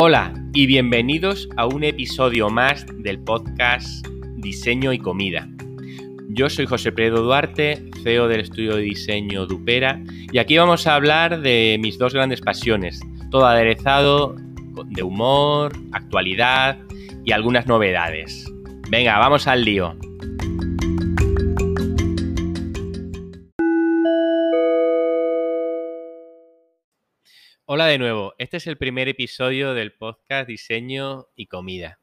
Hola y bienvenidos a un episodio más del podcast Diseño y Comida. Yo soy José Pedro Duarte, CEO del estudio de diseño Dupera, y aquí vamos a hablar de mis dos grandes pasiones, todo aderezado de humor, actualidad y algunas novedades. Venga, vamos al lío. Hola de nuevo, este es el primer episodio del podcast Diseño y Comida.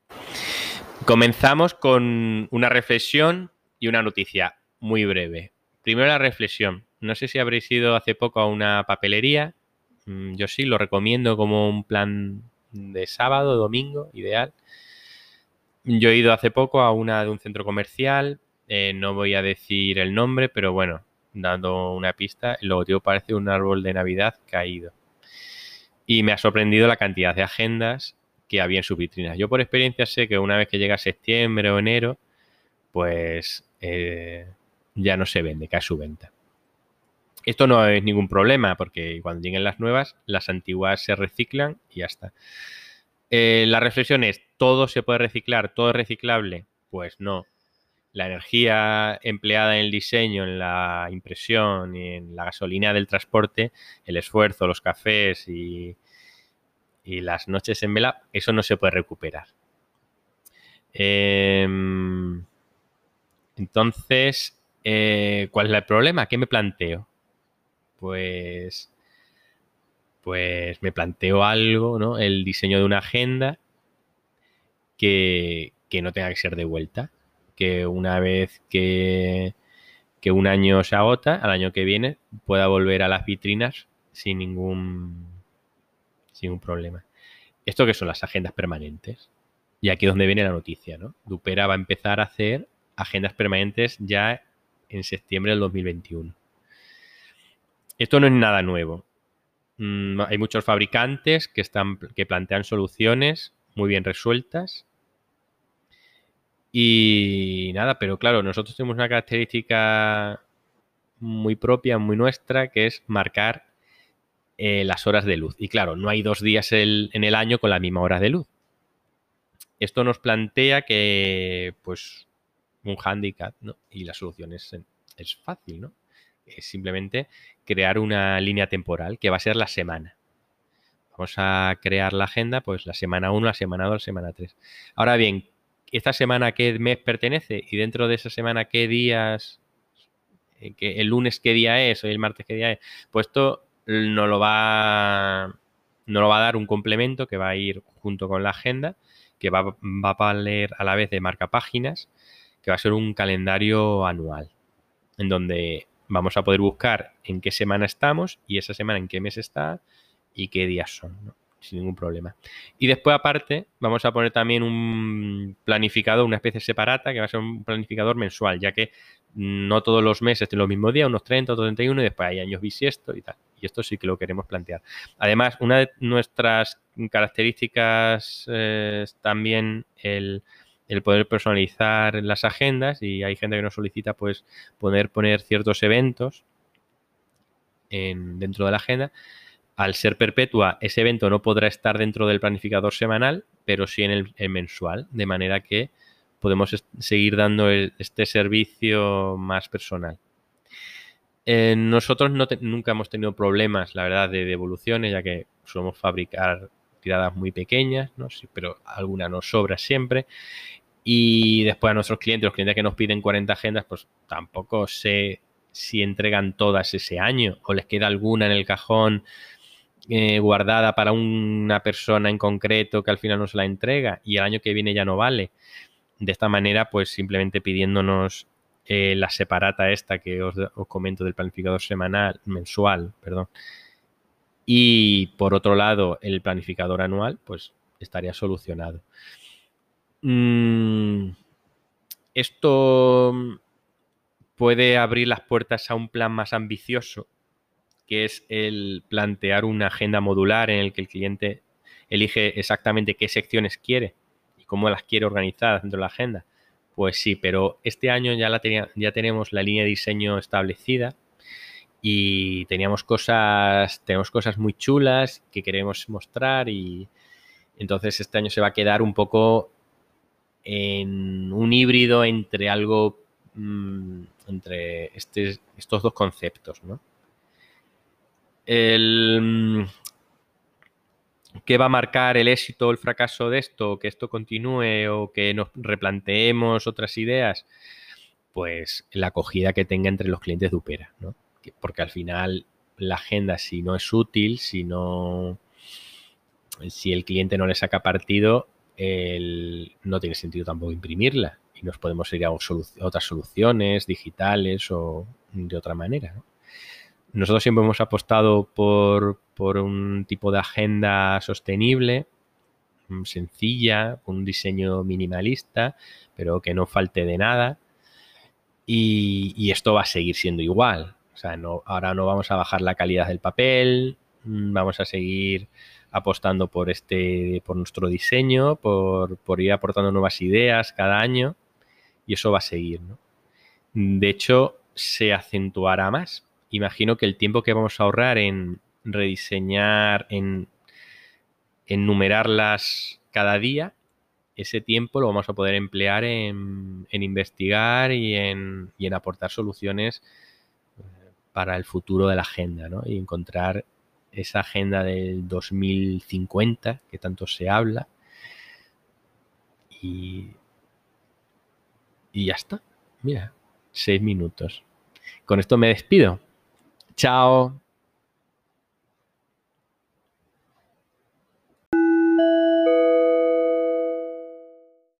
Comenzamos con una reflexión y una noticia muy breve. Primero la reflexión. No sé si habréis ido hace poco a una papelería. Mm, yo sí, lo recomiendo como un plan de sábado, domingo, ideal. Yo he ido hace poco a una de un centro comercial. Eh, no voy a decir el nombre, pero bueno, dando una pista, el logotipo parece un árbol de Navidad caído y me ha sorprendido la cantidad de agendas que había en sus vitrinas. Yo por experiencia sé que una vez que llega septiembre o enero, pues eh, ya no se vende, cae su venta. Esto no es ningún problema porque cuando lleguen las nuevas, las antiguas se reciclan y ya está. Eh, la reflexión es, ¿todo se puede reciclar? ¿Todo es reciclable? Pues no. La energía empleada en el diseño, en la impresión y en la gasolina del transporte, el esfuerzo, los cafés y, y las noches en vela, eso no se puede recuperar. Em, entonces, eh, ¿cuál es el problema? ¿Qué me planteo? Pues, pues me planteo algo, ¿no? El diseño de una agenda que, que no tenga que ser de vuelta. Que una vez que, que un año se agota, al año que viene, pueda volver a las vitrinas sin ningún sin un problema. ¿Esto qué son las agendas permanentes? Y aquí es donde viene la noticia, ¿no? Dupera va a empezar a hacer agendas permanentes ya en septiembre del 2021. Esto no es nada nuevo. Mm, hay muchos fabricantes que, están, que plantean soluciones muy bien resueltas. Y nada, pero claro, nosotros tenemos una característica muy propia, muy nuestra, que es marcar eh, las horas de luz. Y claro, no hay dos días en el año con la misma hora de luz. Esto nos plantea que, pues, un hándicap, ¿no? Y la solución es, es fácil, ¿no? Es simplemente crear una línea temporal que va a ser la semana. Vamos a crear la agenda, pues la semana 1, la semana 2, la semana 3. Ahora bien, ¿esta semana qué mes pertenece? Y dentro de esa semana, ¿qué días? Eh, ¿El lunes qué día es? ¿O el martes qué día es? Pues esto no lo va, no lo va a dar un complemento que va a ir junto con la agenda, que va, va a valer a la vez de marca páginas, que va a ser un calendario anual, en donde vamos a poder buscar en qué semana estamos y esa semana en qué mes está y qué días son, sin ningún problema. Y después aparte vamos a poner también un planificador, una especie separata, que va a ser un planificador mensual, ya que no todos los meses tienen los mismos días, unos 30, otros 31 y después hay años bisiestos y tal y esto sí que lo queremos plantear. Además, una de nuestras características eh, es también el, poder personalizar las agendas y hay gente que nos solicita pues poder poner ciertos eventos en, dentro de la agenda. Al ser perpetua, ese evento no podrá estar dentro del planificador semanal, pero sí en el, mensual, de manera que podemos seguir dando este servicio más personal. Eh, nosotros no nunca hemos tenido problemas, la verdad, de devoluciones, ya que solemos fabricar tiradas muy pequeñas, pero alguna nos sobra siempre. Y después a nuestros clientes, los clientes que nos piden 40 agendas, pues tampoco sé si entregan todas ese año o les queda alguna en el cajón eh, guardada para una persona en concreto que al final no se la entrega y el año que viene ya no vale. De esta manera, pues simplemente pidiéndonos eh, la separata esta que os, comento del planificador semanal, mensual, perdón. Y por otro lado, el planificador anual, pues estaría solucionado. Mm, esto puede abrir las puertas a un plan más ambicioso, que es el plantear una agenda modular en el que el cliente elige exactamente qué secciones quiere y cómo las quiere organizadas dentro de la agenda. Pues sí, pero este año ya, la tenía, ya tenemos la línea de diseño establecida y teníamos cosas, tenemos cosas muy chulas que queremos mostrar y, Entonces este año se va a quedar un poco en un híbrido entre algo, mm, entre este, estos dos conceptos, ¿no? El, ¿Qué va a marcar el éxito o el fracaso de esto? ¿Que esto continúe o que nos replanteemos otras ideas? Pues la acogida que tenga entre los clientes de Upera, ¿no? Porque al final la agenda, si no es útil, si no. Si el cliente no le saca partido, no tiene sentido tampoco imprimirla. Y nos podemos ir a, otras soluciones digitales o de otra manera. Nosotros siempre hemos apostado por, un tipo de agenda sostenible, mm, sencilla, con un diseño minimalista, pero que no falte de nada. Y, esto va a seguir siendo igual. O sea, ahora no vamos a bajar la calidad del papel, mm, vamos a seguir apostando por este, por nuestro diseño, por, ir aportando nuevas ideas cada año, y eso va a seguir. De hecho, se acentuará más. Imagino que el tiempo que vamos a ahorrar en, rediseñar, en, enumerarlas cada día, ese tiempo lo vamos a poder emplear en, investigar y en, aportar soluciones eh, para el futuro de la agenda, ¿no? Y encontrar esa agenda del 2050 que tanto se habla. Y ya está. Mira, seis minutos. Con esto me despido. Ciao.